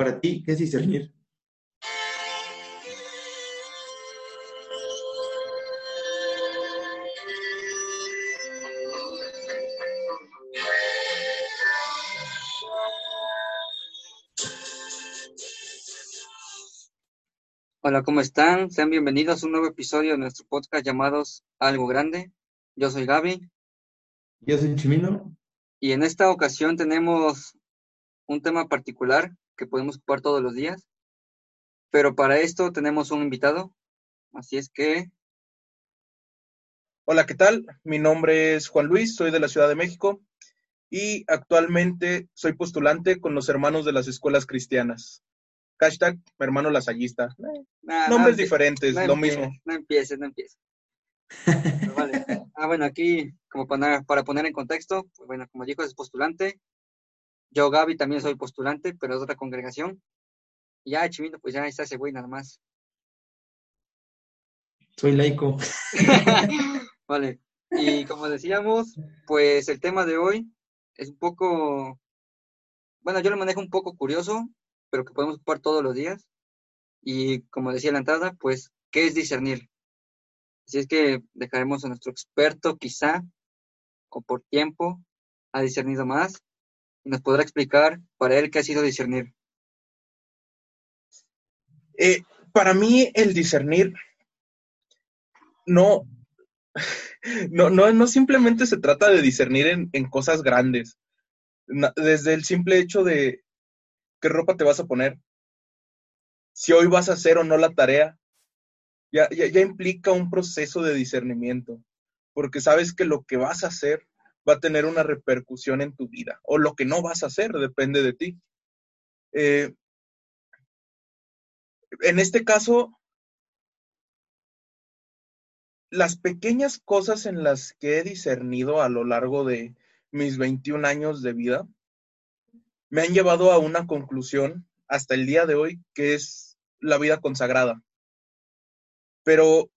para ti, ¿qué es discernir? Hola, ¿cómo están? Sean bienvenidos a un nuevo episodio de nuestro podcast llamados Algo Grande. Yo soy Gaby Yo soy Chimino. y en esta ocasión tenemos un tema particular que podemos ocupar todos los días, pero para esto tenemos un invitado, así es que Hola, ¿qué tal? Mi nombre es Juan Luis, soy de la Ciudad de México y actualmente soy postulante con los hermanos de las escuelas cristianas. Hashtag hermano lasallista. Eh, nada, Nombres diferentes, no lo empieces, mismo. No empieces, no empieces. Vale. Ah, bueno, aquí, como para, para poner en contexto, pues bueno, como dijo, es postulante. Yo, Gaby, también soy postulante, pero es otra congregación. Y ya, Chimino, pues ya está ese güey nada más. Soy laico. Vale, y como decíamos, pues el tema de hoy es un poco, bueno, yo lo manejo un poco curioso, pero que podemos ocupar todos los días. Y como decía la entrada, pues, ¿qué es discernir? Así es que dejaremos a nuestro experto, quizá, o por tiempo, ha discernido más, nos podrá explicar para él qué ha sido discernir. Eh, para mí el discernir no, no, no, no simplemente se trata de discernir en, en cosas grandes. Desde el simple hecho de qué ropa te vas a poner, si hoy vas a hacer o no la tarea, ya, ya, ya implica un proceso de discernimiento, porque sabes que lo que vas a hacer va a tener una repercusión en tu vida, o lo que no vas a hacer depende de ti. Eh, en este caso, las pequeñas cosas en las que he discernido a lo largo de mis 21 años de vida me han llevado a una conclusión hasta el día de hoy, que es la vida consagrada. Pero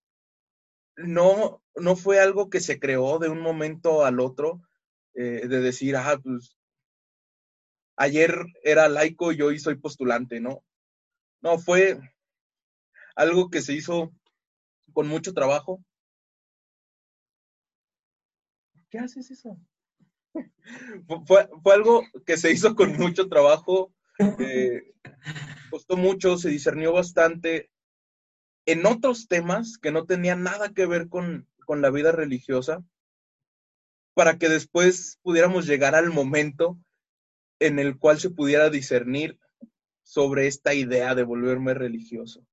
no, no fue algo que se creó de un momento al otro, eh, de decir, ah, pues ayer era laico y hoy soy postulante, ¿no? No, fue algo que se hizo con mucho trabajo. ¿Qué haces eso? Fu- Fue, fue algo que se hizo con mucho trabajo, eh, costó mucho, se discernió bastante en otros temas que no tenían nada que ver con, con la vida religiosa, para que después pudiéramos llegar al momento en el cual se pudiera discernir sobre esta idea de volverme religioso.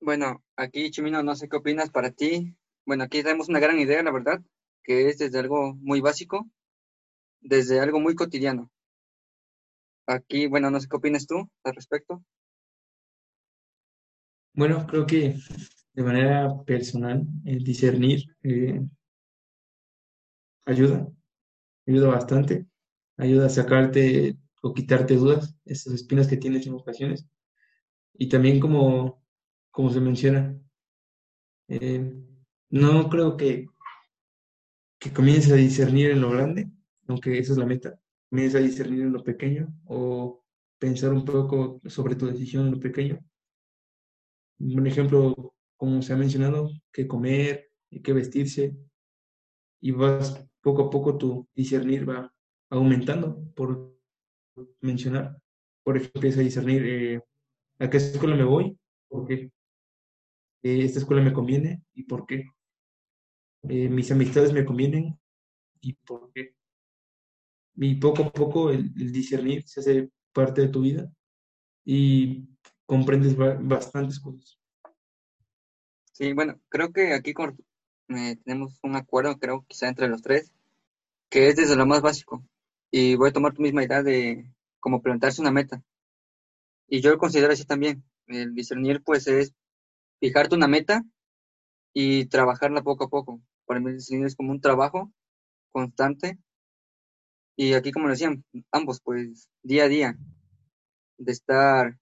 Bueno, aquí, Chimino, no sé qué opinas para ti. Bueno, aquí tenemos una gran idea, la verdad, que es desde algo muy básico, desde algo muy cotidiano. Aquí, bueno, no sé qué opinas tú al respecto. Bueno, creo que de manera personal, el discernir eh, ayuda, ayuda bastante, ayuda a sacarte o quitarte dudas, esas espinas que tienes en ocasiones. Y también como, como se menciona, eh, no creo que, que comiences a discernir en lo grande, aunque esa es la meta, comiences a discernir en lo pequeño o pensar un poco sobre tu decisión en lo pequeño. Un ejemplo, como se ha mencionado, qué comer, qué vestirse, y vas poco a poco tu discernir va aumentando, por mencionar. Por ejemplo, empieza a discernir eh, a qué escuela me voy, por qué, Eh, esta escuela me conviene y por qué, Eh, mis amistades me convienen y por qué. Y poco a poco el, el discernir se hace parte de tu vida. Y comprendes ba- bastantes cosas. Sí, bueno, creo que aquí eh, tenemos un acuerdo, creo, quizá entre los tres, que es desde lo más básico. Y voy a tomar tu misma idea de como plantearse una meta. Y yo lo considero así también. El discernir, pues, es fijarte una meta y trabajarla poco a poco. Para mí, el discernir es como un trabajo constante. Y aquí, como lo decían, ambos, pues, día a día, de estar,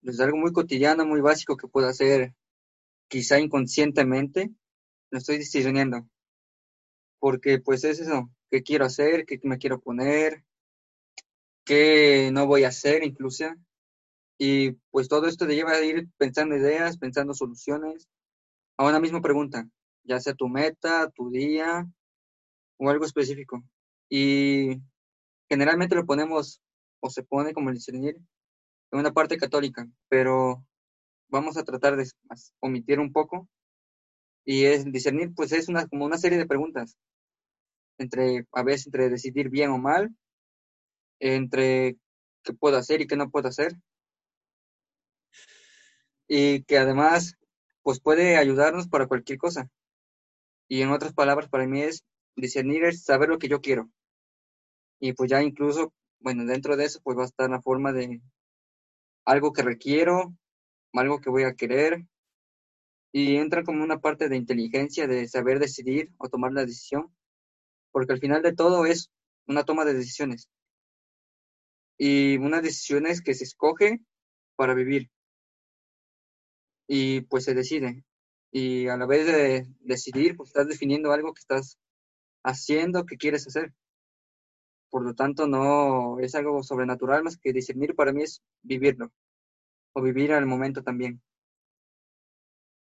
desde algo muy cotidiano, muy básico que puedo hacer quizá inconscientemente, lo estoy discerniendo. Porque, pues, es eso, qué quiero hacer, qué me quiero poner, qué no voy a hacer incluso. Y pues todo esto te lleva a ir pensando ideas, pensando soluciones a una misma pregunta, ya sea tu meta, tu día o algo específico. Y generalmente lo ponemos o se pone como el discernir una parte católica, pero vamos a tratar de omitir un poco. Y es discernir, pues es una, como una serie de preguntas entre, a veces entre decidir bien o mal, entre qué puedo hacer y qué no puedo hacer. Y que además, pues puede ayudarnos para cualquier cosa. Y en otras palabras, para mí es discernir es saber lo que yo quiero. Y pues ya incluso, bueno, dentro de eso, pues va a estar la forma de algo que requiero, algo que voy a querer. Y entra como una parte de inteligencia, de saber decidir o tomar la decisión porque al final de todo es una toma de decisiones. Y unas decisiones que se escoge para vivir. Y pues se decide. Y a la vez de decidir, pues estás definiendo algo que estás haciendo, que quieres hacer. Por lo tanto, no es algo sobrenatural más que discernir para mí es vivirlo. O vivir al momento también.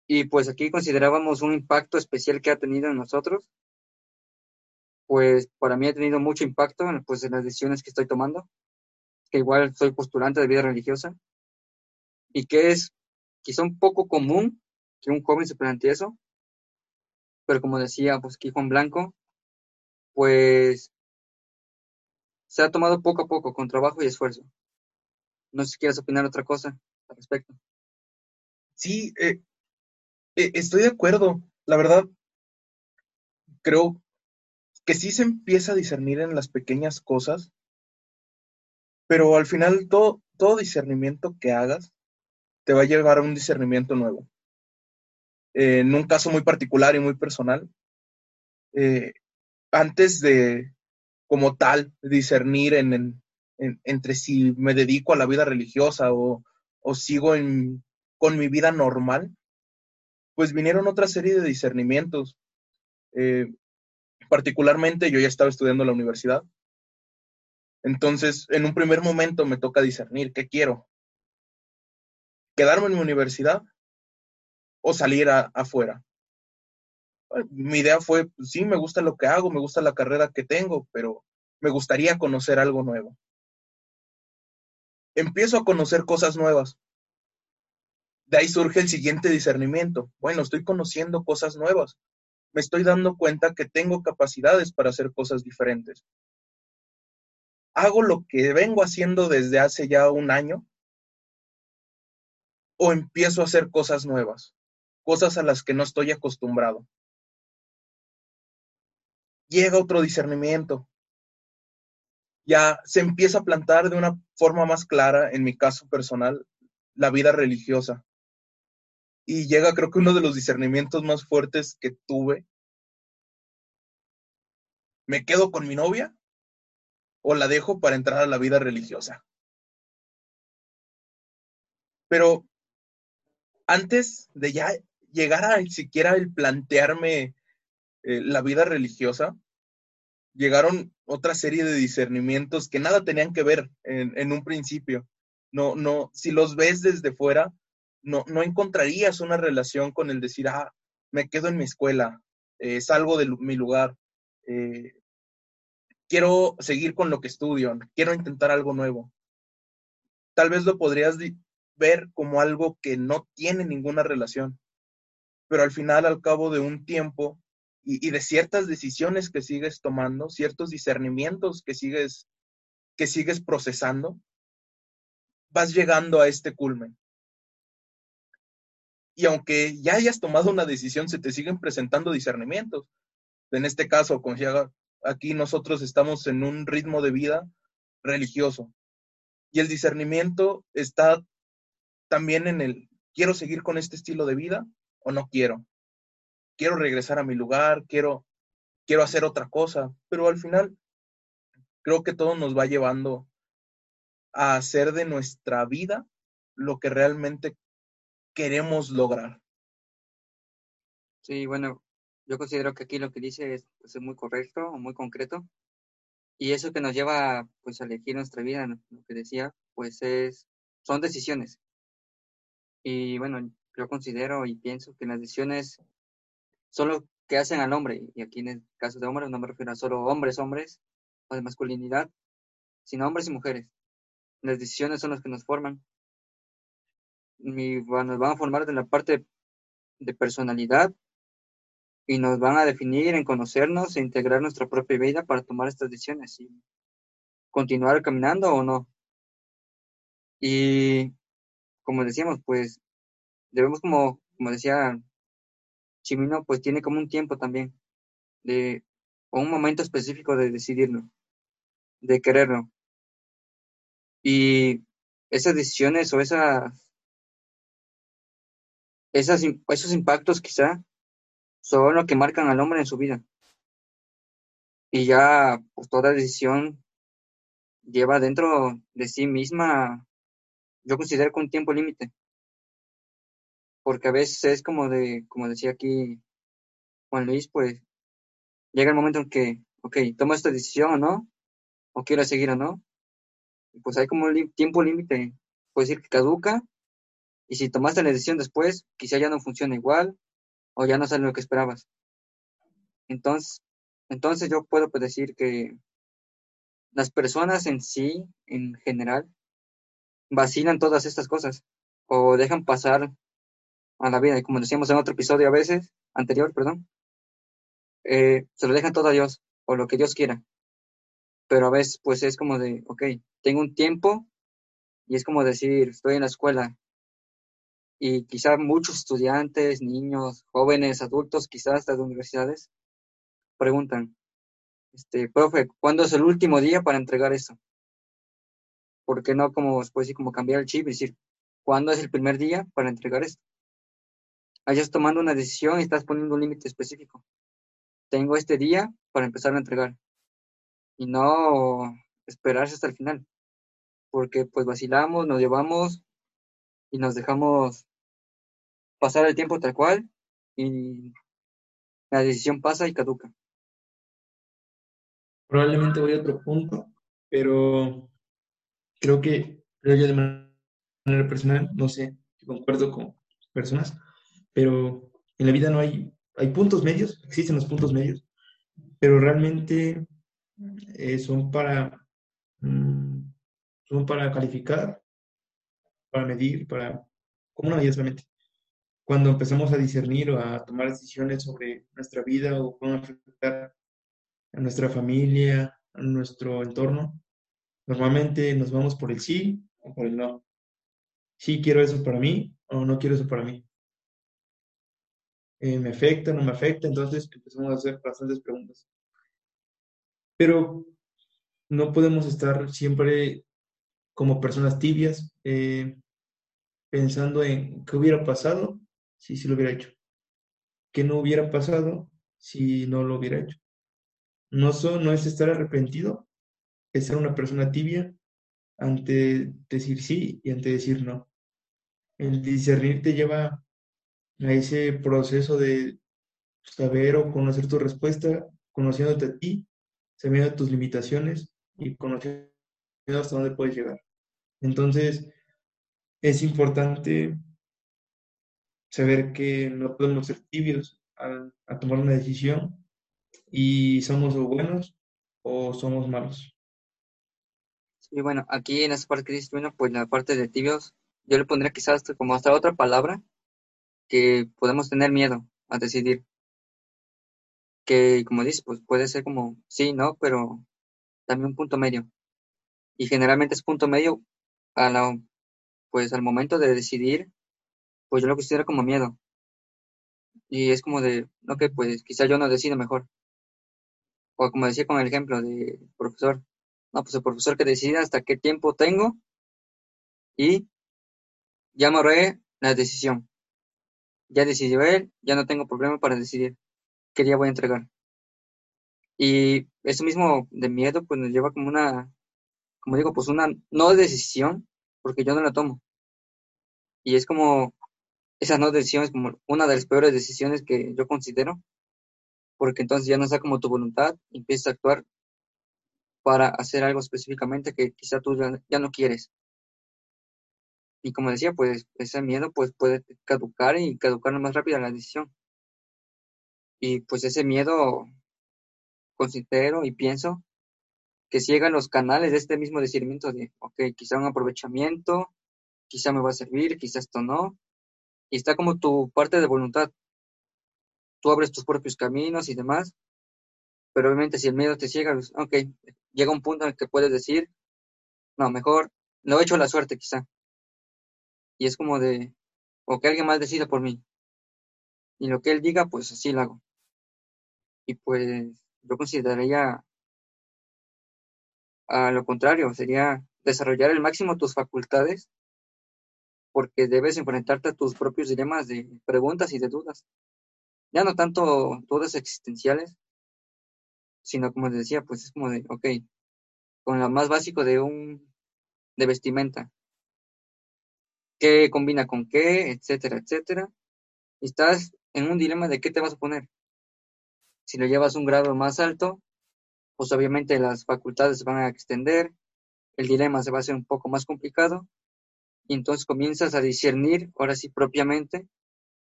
Y pues aquí considerábamos un impacto especial que ha tenido en nosotros pues para mí ha tenido mucho impacto pues, en las decisiones que estoy tomando, que igual soy postulante de vida religiosa, y que es quizá un poco común que un joven se plantee eso, pero como decía pues aquí Juan Blanco, pues se ha tomado poco a poco, con trabajo y esfuerzo. No sé si quieres opinar otra cosa al respecto. Sí, eh, eh, estoy de acuerdo. La verdad, creo que sí se empieza a discernir en las pequeñas cosas, pero al final todo, todo discernimiento que hagas te va a llevar a un discernimiento nuevo. Eh, en un caso muy particular y muy personal, antes de, como tal, discernir en, entre si me dedico a la vida religiosa o, sigo con mi vida normal, pues vinieron otra serie de discernimientos. Eh, particularmente yo ya estaba estudiando en la universidad. Entonces, en un primer momento me toca discernir qué quiero. ¿Quedarme en mi universidad o salir afuera? Mi idea fue, pues, sí, me gusta lo que hago, me gusta la carrera que tengo, pero me gustaría conocer algo nuevo. Empiezo a conocer cosas nuevas. De ahí surge el siguiente discernimiento. Bueno, estoy conociendo cosas nuevas me estoy dando cuenta que tengo capacidades para hacer cosas diferentes. ¿Hago lo que vengo haciendo desde hace ya un año? ¿O empiezo a hacer cosas nuevas? Cosas a las que no estoy acostumbrado. Llega otro discernimiento. Ya se empieza a plantar de una forma más clara, en mi caso personal, la vida religiosa y llega creo que uno de los discernimientos más fuertes que tuve. ¿Me quedo con mi novia o la dejo para entrar a la vida religiosa? Pero antes de ya llegar a siquiera el plantearme eh, la vida religiosa, llegaron otra serie de discernimientos que nada tenían que ver en, un principio. No, no, si los ves desde fuera, no, no encontrarías una relación con el decir, ah, me quedo en mi escuela, eh, salgo de mi lugar, eh, quiero seguir con lo que estudio, quiero intentar algo nuevo. Tal vez lo podrías ver como algo que no tiene ninguna relación, pero al final, al cabo de un tiempo y, de ciertas decisiones que sigues tomando, ciertos discernimientos que sigues, que sigues procesando, vas llegando a este culmen y aunque ya hayas tomado una decisión, se te siguen presentando discernimientos. En este caso, aquí nosotros estamos en un ritmo de vida religioso. Y el discernimiento está también en el, ¿quiero seguir con este estilo de vida o no quiero? Quiero regresar a mi lugar, quiero, quiero hacer otra cosa, pero al final creo que todo nos va llevando a hacer de nuestra vida lo que realmente queremos lograr. Sí, bueno, yo considero que aquí lo que dice es, pues, muy correcto muy concreto. Y eso que nos lleva pues a elegir nuestra vida, lo que decía, pues es, son decisiones. Y bueno, yo considero y pienso que las decisiones son lo que hacen al hombre, y aquí en el caso de hombres no me refiero a solo hombres, hombres, o de masculinidad, sino hombres y mujeres. Las decisiones son las que nos forman. Y nos van a formar de la parte de personalidad y nos van a definir en conocernos e integrar nuestra propia vida para tomar estas decisiones y continuar caminando o no. Y como decíamos, pues debemos como, como decía Chimino, pues tiene como un tiempo también de o un momento específico de decidirlo, de quererlo. Y esas decisiones o esas, esos impactos quizá son lo que marcan al hombre en su vida. Y ya pues toda decisión lleva dentro de sí misma, yo considero con un tiempo límite. Porque a veces es como de, como decía aquí Juan Luis, pues llega el momento en que, ok, tomo esta decisión o no, o quiero seguir o no. pues hay como tiempo límite, puede decir que caduca, y si tomaste la decisión después, quizá ya no funciona igual, o ya no sale lo que esperabas. Entonces, entonces yo puedo pues, decir que las personas en sí, en general, vacilan todas estas cosas o dejan pasar a la vida. Y como decíamos en otro episodio a veces, anterior, perdón, eh, se lo dejan todo a Dios o lo que Dios quiera. Pero a veces pues es como de, ok, tengo un tiempo y es como decir, estoy en la escuela y quizá muchos estudiantes, niños, jóvenes, adultos, quizás hasta de universidades, preguntan, este, profe, ¿cuándo es el último día para entregar esto? ¿Por qué no como, pues, como cambiar el chip y decir, ¿cuándo es el primer día para entregar esto? Hayas tomando una decisión y estás poniendo un límite específico. Tengo este día para empezar a entregar. Y no esperarse hasta el final. Porque pues vacilamos, nos llevamos y nos dejamos pasar el tiempo tal cual y la decisión pasa y caduca. Probablemente voy a otro punto, pero creo que, yo de manera personal, no sé si concuerdo con personas, pero en la vida no hay, hay puntos medios, existen los puntos medios, pero realmente eh, son para mm, son para calificar, para medir, para como una medida solamente cuando empezamos a discernir o a tomar decisiones sobre nuestra vida o cómo afectar a nuestra familia, a nuestro entorno, normalmente nos vamos por el sí o por el no. Sí quiero eso para mí o no quiero eso para mí. Eh, ¿Me afecta, no me afecta? Entonces empezamos a hacer bastantes preguntas. Pero no podemos estar siempre como personas tibias, eh, pensando en qué hubiera pasado si sí lo hubiera hecho. ¿Qué no hubiera pasado si no lo hubiera hecho? No, no es estar arrepentido, es ser una persona tibia ante decir sí y ante decir no. El discernir te lleva a ese proceso de saber o conocer tu respuesta, conociéndote a ti, sabiendo tus limitaciones y conociendo hasta dónde puedes llegar. Entonces, es importante saber que no podemos ser tibios a, tomar una decisión y somos buenos o somos malos. Sí, bueno, aquí en esta parte que dices, bueno, pues la parte de tibios, yo le pondría quizás como hasta otra palabra que podemos tener miedo a decidir. Que, como dices, pues puede ser como sí, no, pero también un punto medio. Y generalmente es punto medio a la, pues al momento de decidir pues yo lo considero como miedo. Y es como de, ok, pues quizá yo no decido mejor. O como decía con el ejemplo de profesor, no, pues el profesor que decida hasta qué tiempo tengo y ya me la decisión. Ya decidió él, ya no tengo problema para decidir qué día voy a entregar. Y eso mismo de miedo, pues nos lleva como una, como digo, pues una no decisión, porque yo no la tomo. Y es como esa no decisión es como una de las peores decisiones que yo considero, porque entonces ya no está como tu voluntad empiezas a actuar para hacer algo específicamente que quizá tú ya, no quieres. Y como decía, pues ese miedo pues puede caducar y caducar más rápido la decisión. Y pues ese miedo considero y pienso que si llegan los canales de este mismo discernimiento de, ok, quizá un aprovechamiento, quizá me va a servir, quizá esto no, y está como tu parte de voluntad. Tú abres tus propios caminos y demás, pero obviamente si el miedo te ciega, ok, llega un punto en el que puedes decir, no, mejor lo he hecho la suerte quizá. Y es como de, o que alguien más decida por mí. Y lo que él diga, pues así lo hago. Y pues yo consideraría a lo contrario, sería desarrollar al máximo tus facultades porque debes enfrentarte a tus propios dilemas de preguntas y de dudas. Ya no tanto dudas existenciales, sino como les decía, pues es como de, ok, con lo más básico de un, de vestimenta, qué combina con qué, etcétera, etcétera. Estás en un dilema de qué te vas a poner. Si lo llevas un grado más alto, pues obviamente las facultades se van a extender, el dilema se va a hacer un poco más complicado, y entonces comienzas a discernir, ahora sí propiamente,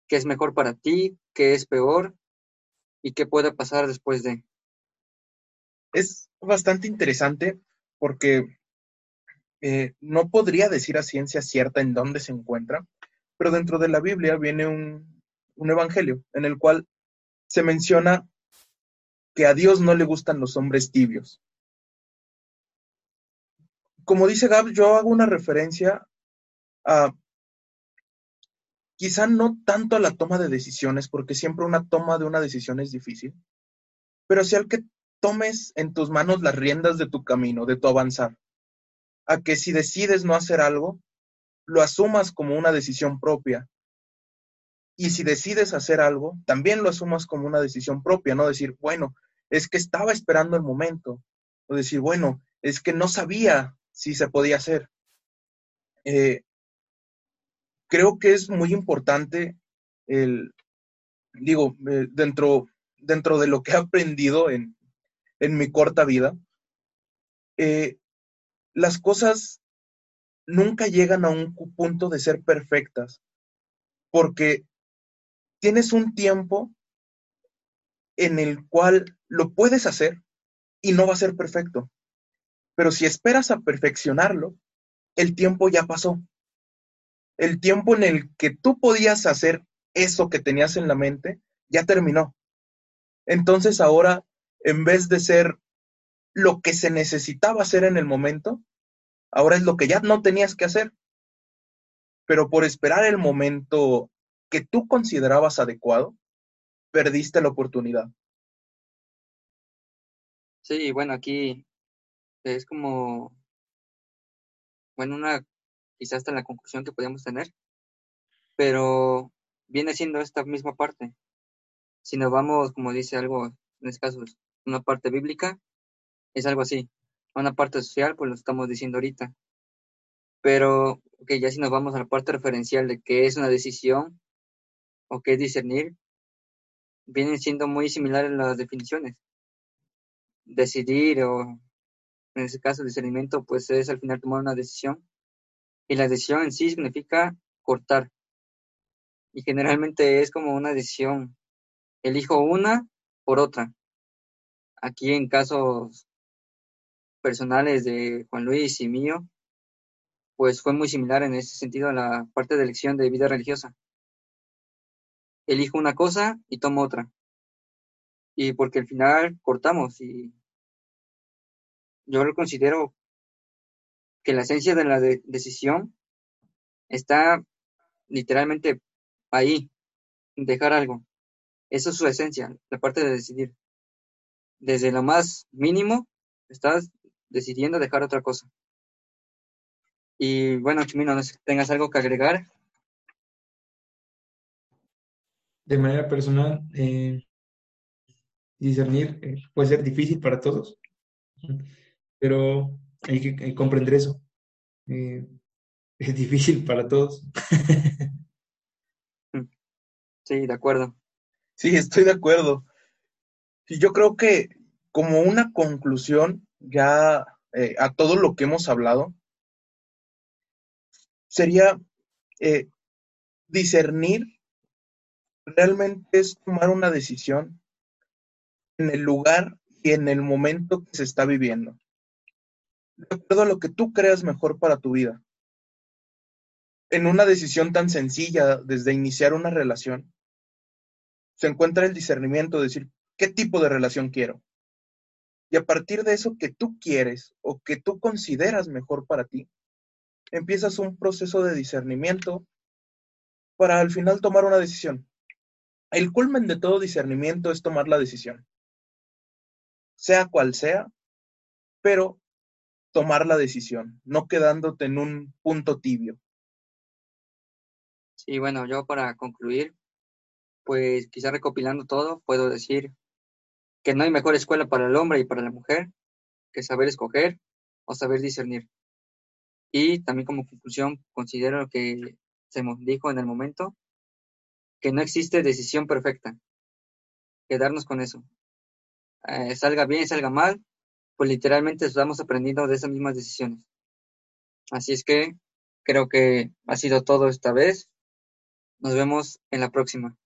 qué es mejor para ti, qué es peor y qué puede pasar después de. Es bastante interesante porque eh, no podría decir a ciencia cierta en dónde se encuentra, pero dentro de la Biblia viene un, un evangelio en el cual se menciona que a Dios no le gustan los hombres tibios. Como dice Gab, yo hago una referencia a quizá no tanto a la toma de decisiones, porque siempre una toma de una decisión es difícil, pero sí al que tomes en tus manos las riendas de tu camino, de tu avanzar. A que si decides no hacer algo, lo asumas como una decisión propia y si decides hacer algo, también lo asumas como una decisión propia, no decir, bueno, es que estaba esperando el momento, o decir, bueno, es que no sabía si se podía hacer. Eh, creo que es muy importante el, digo, eh, dentro, dentro de lo que he aprendido en, en mi corta vida, eh, las cosas nunca llegan a un punto de ser perfectas, porque tienes un tiempo en el cual lo puedes hacer y no va a ser perfecto. Pero si esperas a perfeccionarlo, el tiempo ya pasó. El tiempo en el que tú podías hacer eso que tenías en la mente ya terminó. Entonces ahora, en vez de ser lo que se necesitaba hacer en el momento, ahora es lo que ya no tenías que hacer. Pero por esperar el momento que tú considerabas adecuado, perdiste la oportunidad. Sí, bueno, aquí es como, bueno, una, quizás hasta la conclusión que podríamos tener, pero viene siendo esta misma parte. Si nos vamos, como dice algo, en este caso, una parte bíblica, es algo así. Una parte social, pues lo estamos diciendo ahorita. Pero, ok, ya si nos vamos a la parte referencial de qué es una decisión, o qué discernir, vienen siendo muy similares las definiciones. Decidir o, en este caso, discernimiento, pues es al final tomar una decisión. Y la decisión en sí significa cortar. Y generalmente es como una decisión. Elijo una por otra. Aquí en casos personales de Juan Luis y mío, pues fue muy similar en ese sentido a la parte de elección de vida religiosa elijo una cosa y tomo otra. Y porque al final cortamos y yo lo considero que la esencia de la decisión está literalmente ahí, dejar algo. Eso es su esencia, la parte de decidir. Desde lo más mínimo, estás decidiendo dejar otra cosa. Y bueno, Chimino, no sé si tengas algo que agregar de manera personal, eh, discernir eh, puede ser difícil para todos, pero hay que comprender eso. Eh, es difícil para todos. Sí, de acuerdo. Sí, estoy de acuerdo. Y yo creo que como una conclusión, ya eh, a todo lo que hemos hablado, sería eh, discernir realmente es tomar una decisión en el lugar y en el momento que se está viviendo, de acuerdo a lo que tú creas mejor para tu vida. En una decisión tan sencilla desde iniciar una relación, se encuentra el discernimiento de decir, ¿qué tipo de relación quiero? Y a partir de eso que tú quieres o que tú consideras mejor para ti, empiezas un proceso de discernimiento para al final tomar una decisión. El culmen de todo discernimiento es tomar la decisión, sea cual sea, pero tomar la decisión, no quedándote en un punto tibio. Sí, bueno, yo para concluir, pues quizá recopilando todo, puedo decir que no hay mejor escuela para el hombre y para la mujer que saber escoger o saber discernir. Y también como conclusión, considero que se dijo en el momento que no existe decisión perfecta. Quedarnos con eso. Eh, salga bien, salga mal, pues literalmente estamos aprendiendo de esas mismas decisiones. Así es que creo que ha sido todo esta vez. Nos vemos en la próxima.